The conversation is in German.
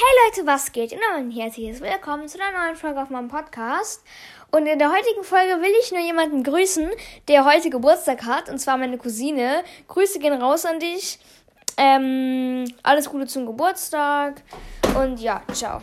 Hey Leute, was geht? Und ein herzliches Willkommen zu einer neuen Folge auf meinem Podcast. Und in der heutigen Folge will ich nur jemanden grüßen, der heute Geburtstag hat, und zwar meine Cousine. Grüße gehen raus an dich. Ähm, alles Gute zum Geburtstag und ja, ciao.